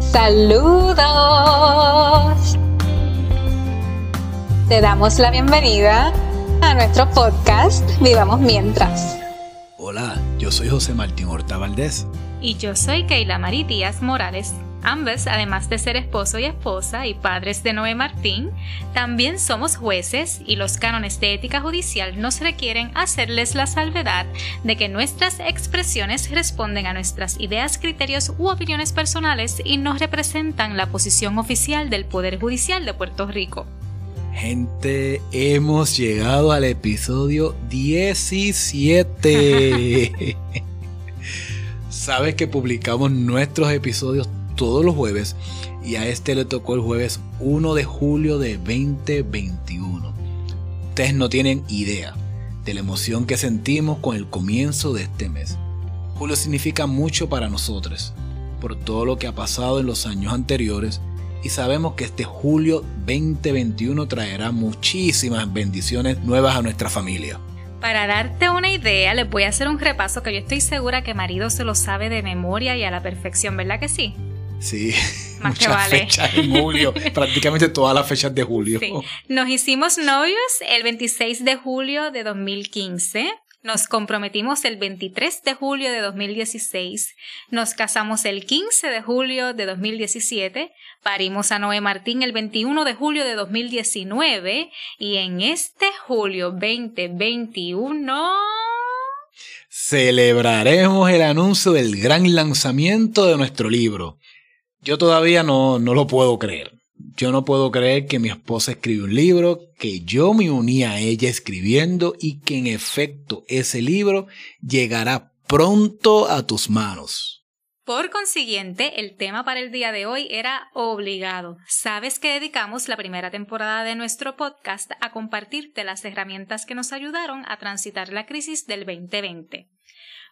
Saludos. Te damos la bienvenida a nuestro podcast Vivamos Mientras. Hola, yo soy José Martín Horta Valdés. Y yo soy Keila Marí Díaz Morales. Ambos, además de ser esposo y esposa y padres de Noé Martín, también somos jueces y los cánones de ética judicial nos requieren hacerles la salvedad de que nuestras expresiones responden a nuestras ideas, criterios u opiniones personales y no representan la posición oficial del Poder Judicial de Puerto Rico. Gente, hemos llegado al episodio 17. Sabes que publicamos nuestros episodios todos los jueves y a este le tocó el jueves 1 de julio de 2021. Ustedes no tienen idea de la emoción que sentimos con el comienzo de este mes. Julio significa mucho para nosotros por todo lo que ha pasado en los años anteriores y sabemos que este julio 2021 traerá muchísimas bendiciones nuevas a nuestra familia. Para darte una idea, les voy a hacer un repaso que yo estoy segura que marido se lo sabe de memoria y a la perfección, ¿verdad que sí? Sí, muchas fechas en julio, prácticamente todas las fechas de julio. Nos hicimos novios el 26 de julio de 2015. Nos comprometimos el 23 de julio de 2016, nos casamos el 15 de julio de 2017, parimos a Noé Martín el 21 de julio de 2019 y en este julio 2021 celebraremos el anuncio del gran lanzamiento de nuestro libro. Yo todavía no, no lo puedo creer. Yo no puedo creer que mi esposa escribió un libro, que yo me uní a ella escribiendo y que en efecto ese libro llegará pronto a tus manos. Por consiguiente, el tema para el día de hoy era obligado. Sabes que dedicamos la primera temporada de nuestro podcast a compartirte las herramientas que nos ayudaron a transitar la crisis del 2020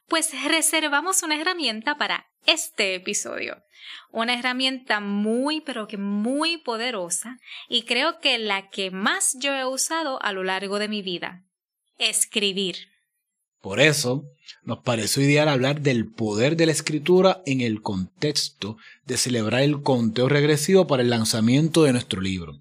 pues reservamos una herramienta para este episodio. Una herramienta muy, pero que muy poderosa y creo que la que más yo he usado a lo largo de mi vida. Escribir. Por eso, nos pareció ideal hablar del poder de la escritura en el contexto de celebrar el conteo regresivo para el lanzamiento de nuestro libro.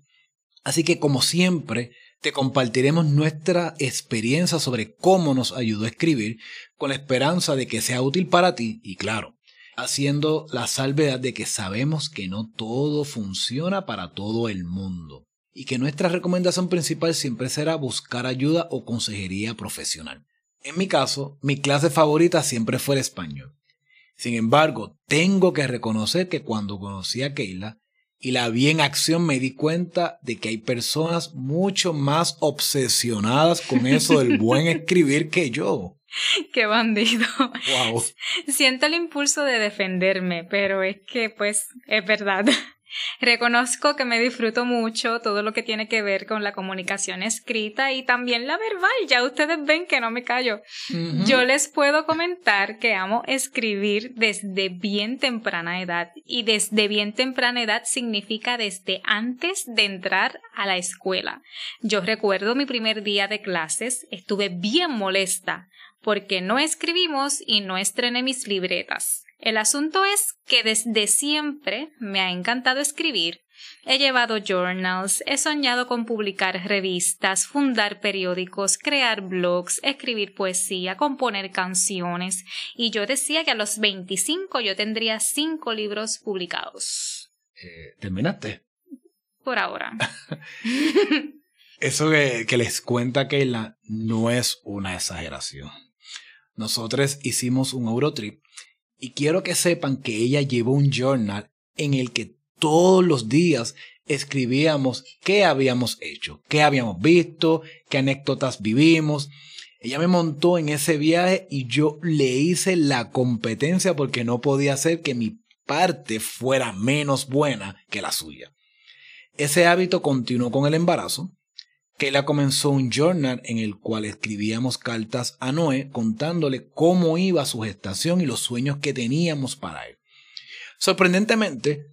Así que, como siempre, te compartiremos nuestra experiencia sobre cómo nos ayudó a escribir con la esperanza de que sea útil para ti y claro, haciendo la salvedad de que sabemos que no todo funciona para todo el mundo y que nuestra recomendación principal siempre será buscar ayuda o consejería profesional. En mi caso, mi clase favorita siempre fue el español. Sin embargo, tengo que reconocer que cuando conocí a Keila, y la vi en acción me di cuenta de que hay personas mucho más obsesionadas con eso del buen escribir que yo. Qué bandido. Wow. Siento el impulso de defenderme, pero es que pues es verdad. Reconozco que me disfruto mucho todo lo que tiene que ver con la comunicación escrita y también la verbal. Ya ustedes ven que no me callo. Yo les puedo comentar que amo escribir desde bien temprana edad y desde bien temprana edad significa desde antes de entrar a la escuela. Yo recuerdo mi primer día de clases, estuve bien molesta porque no escribimos y no estrené mis libretas. El asunto es que desde siempre me ha encantado escribir. He llevado journals, he soñado con publicar revistas, fundar periódicos, crear blogs, escribir poesía, componer canciones, y yo decía que a los 25 yo tendría cinco libros publicados. Eh, ¿Terminaste? Por ahora. Eso que, que les cuenta Keila no es una exageración. Nosotros hicimos un Eurotrip y quiero que sepan que ella llevó un journal en el que todos los días escribíamos qué habíamos hecho, qué habíamos visto, qué anécdotas vivimos. Ella me montó en ese viaje y yo le hice la competencia porque no podía hacer que mi parte fuera menos buena que la suya. Ese hábito continuó con el embarazo Keila comenzó un journal en el cual escribíamos cartas a Noé contándole cómo iba su gestación y los sueños que teníamos para él. Sorprendentemente,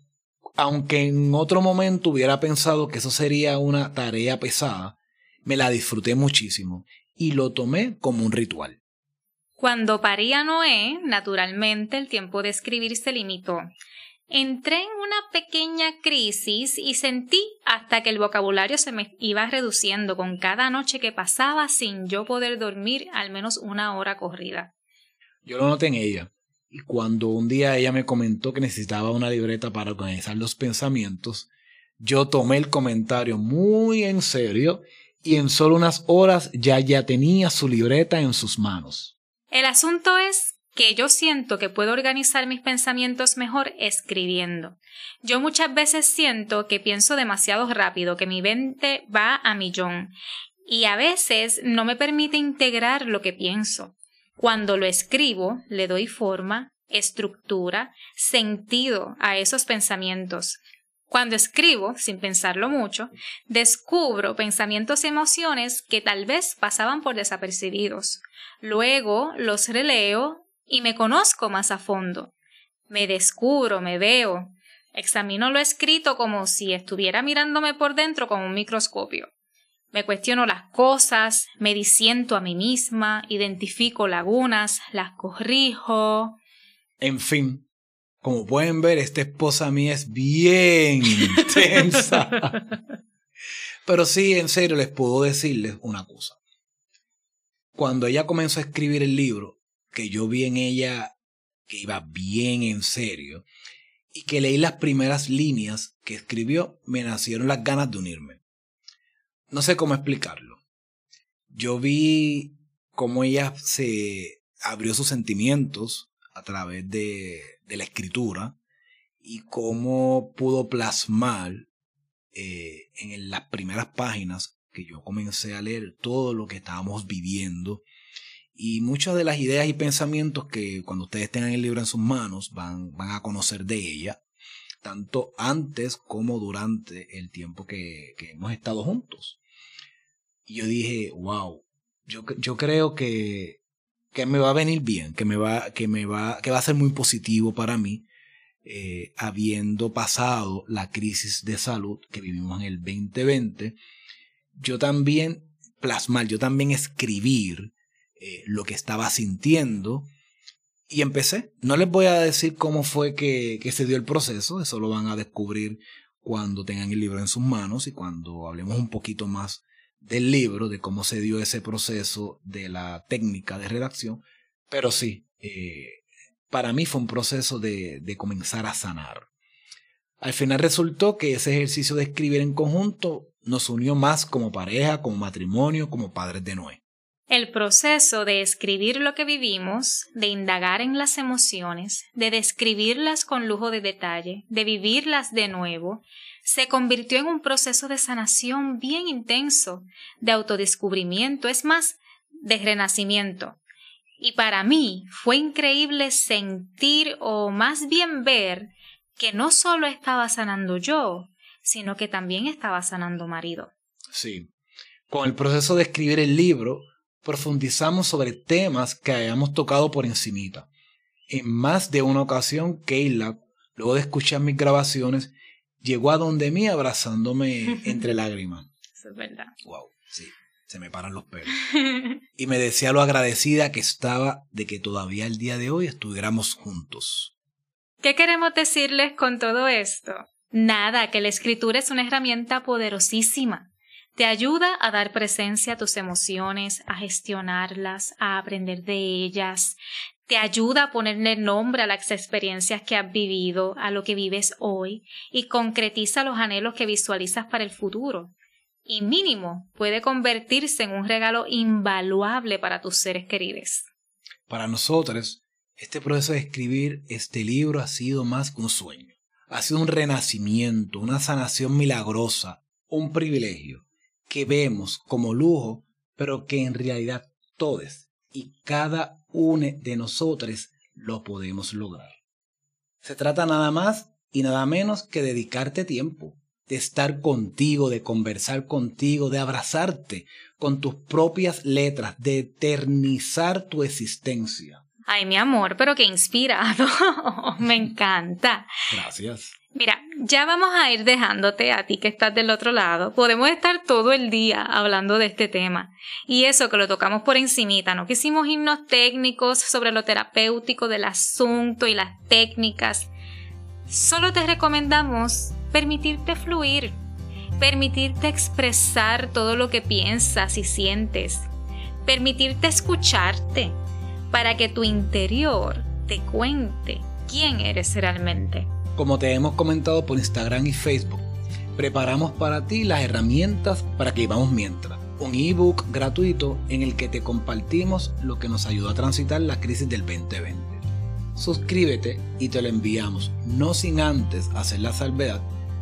aunque en otro momento hubiera pensado que eso sería una tarea pesada, me la disfruté muchísimo y lo tomé como un ritual. Cuando parí a Noé, naturalmente el tiempo de escribir se limitó. Entré en una pequeña crisis y sentí hasta que el vocabulario se me iba reduciendo con cada noche que pasaba sin yo poder dormir al menos una hora corrida. Yo lo noté en ella. Y cuando un día ella me comentó que necesitaba una libreta para organizar los pensamientos, yo tomé el comentario muy en serio y en solo unas horas ya ya tenía su libreta en sus manos. El asunto es que yo siento que puedo organizar mis pensamientos mejor escribiendo. Yo muchas veces siento que pienso demasiado rápido, que mi mente va a millón, y a veces no me permite integrar lo que pienso. Cuando lo escribo, le doy forma, estructura, sentido a esos pensamientos. Cuando escribo, sin pensarlo mucho, descubro pensamientos y emociones que tal vez pasaban por desapercibidos. Luego los releo y me conozco más a fondo. Me descubro, me veo. Examino lo escrito como si estuviera mirándome por dentro con un microscopio. Me cuestiono las cosas, me disiento a mí misma, identifico lagunas, las corrijo. En fin, como pueden ver, esta esposa mía es bien intensa. Pero sí, en serio, les puedo decirles una cosa. Cuando ella comenzó a escribir el libro, que yo vi en ella que iba bien en serio, y que leí las primeras líneas que escribió, me nacieron las ganas de unirme. No sé cómo explicarlo. Yo vi cómo ella se abrió sus sentimientos a través de de la escritura y cómo pudo plasmar eh, en las primeras páginas que yo comencé a leer todo lo que estábamos viviendo y muchas de las ideas y pensamientos que cuando ustedes tengan el libro en sus manos van, van a conocer de ella, tanto antes como durante el tiempo que, que hemos estado juntos. Y yo dije, wow, yo, yo creo que que me va a venir bien, que me va, que me va, que va a ser muy positivo para mí, eh, habiendo pasado la crisis de salud que vivimos en el 2020, yo también plasmar, yo también escribir eh, lo que estaba sintiendo y empecé. No les voy a decir cómo fue que, que se dio el proceso, eso lo van a descubrir cuando tengan el libro en sus manos y cuando hablemos un poquito más del libro, de cómo se dio ese proceso de la técnica de redacción, pero sí, eh, para mí fue un proceso de, de comenzar a sanar. Al final resultó que ese ejercicio de escribir en conjunto nos unió más como pareja, como matrimonio, como padres de Noé. El proceso de escribir lo que vivimos, de indagar en las emociones, de describirlas con lujo de detalle, de vivirlas de nuevo, se convirtió en un proceso de sanación bien intenso, de autodescubrimiento, es más, de renacimiento. Y para mí fue increíble sentir o más bien ver que no solo estaba sanando yo, sino que también estaba sanando marido. Sí. Con el proceso de escribir el libro, profundizamos sobre temas que hayamos tocado por encimita. En más de una ocasión, Keila, luego de escuchar mis grabaciones, llegó a donde mí abrazándome entre lágrimas. Eso es verdad. Wow, sí, se me paran los pelos. y me decía lo agradecida que estaba de que todavía el día de hoy estuviéramos juntos. ¿Qué queremos decirles con todo esto? Nada, que la escritura es una herramienta poderosísima. Te ayuda a dar presencia a tus emociones, a gestionarlas, a aprender de ellas te ayuda a ponerle nombre a las experiencias que has vivido, a lo que vives hoy y concretiza los anhelos que visualizas para el futuro. Y mínimo puede convertirse en un regalo invaluable para tus seres queridos. Para nosotros, este proceso de escribir este libro ha sido más que un sueño. Ha sido un renacimiento, una sanación milagrosa, un privilegio que vemos como lujo, pero que en realidad todos y cada uno de nosotros lo podemos lograr. Se trata nada más y nada menos que dedicarte tiempo, de estar contigo, de conversar contigo, de abrazarte con tus propias letras, de eternizar tu existencia. Ay, mi amor, pero qué inspirado. Me encanta. Gracias. Mira, Ya vamos a ir dejándote a ti que estás del otro lado. Podemos estar todo el día hablando de este tema. Y eso que lo tocamos por encimita, no quisimos irnos técnicos sobre lo terapéutico del asunto y las técnicas. Solo te recomendamos permitirte fluir, permitirte expresar todo lo que piensas y sientes, permitirte escucharte para que tu interior te cuente quién eres realmente. Como te hemos comentado por Instagram y Facebook, preparamos para ti las herramientas para que vivamos mientras. Un ebook gratuito en el que te compartimos lo que nos ayuda a transitar la crisis del 2020. Suscríbete y te lo enviamos, no sin antes hacer la salvedad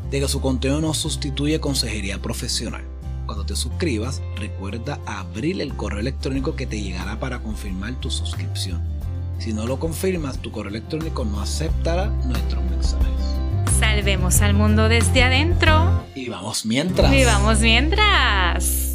de que su contenido no sustituye consejería profesional. Cuando te suscribas, recuerda abrir el correo electrónico que te llegará para confirmar tu suscripción. Si no lo confirmas, tu correo electrónico no aceptará nuestros Salvemos al mundo desde adentro. Y vamos mientras. Y vamos mientras.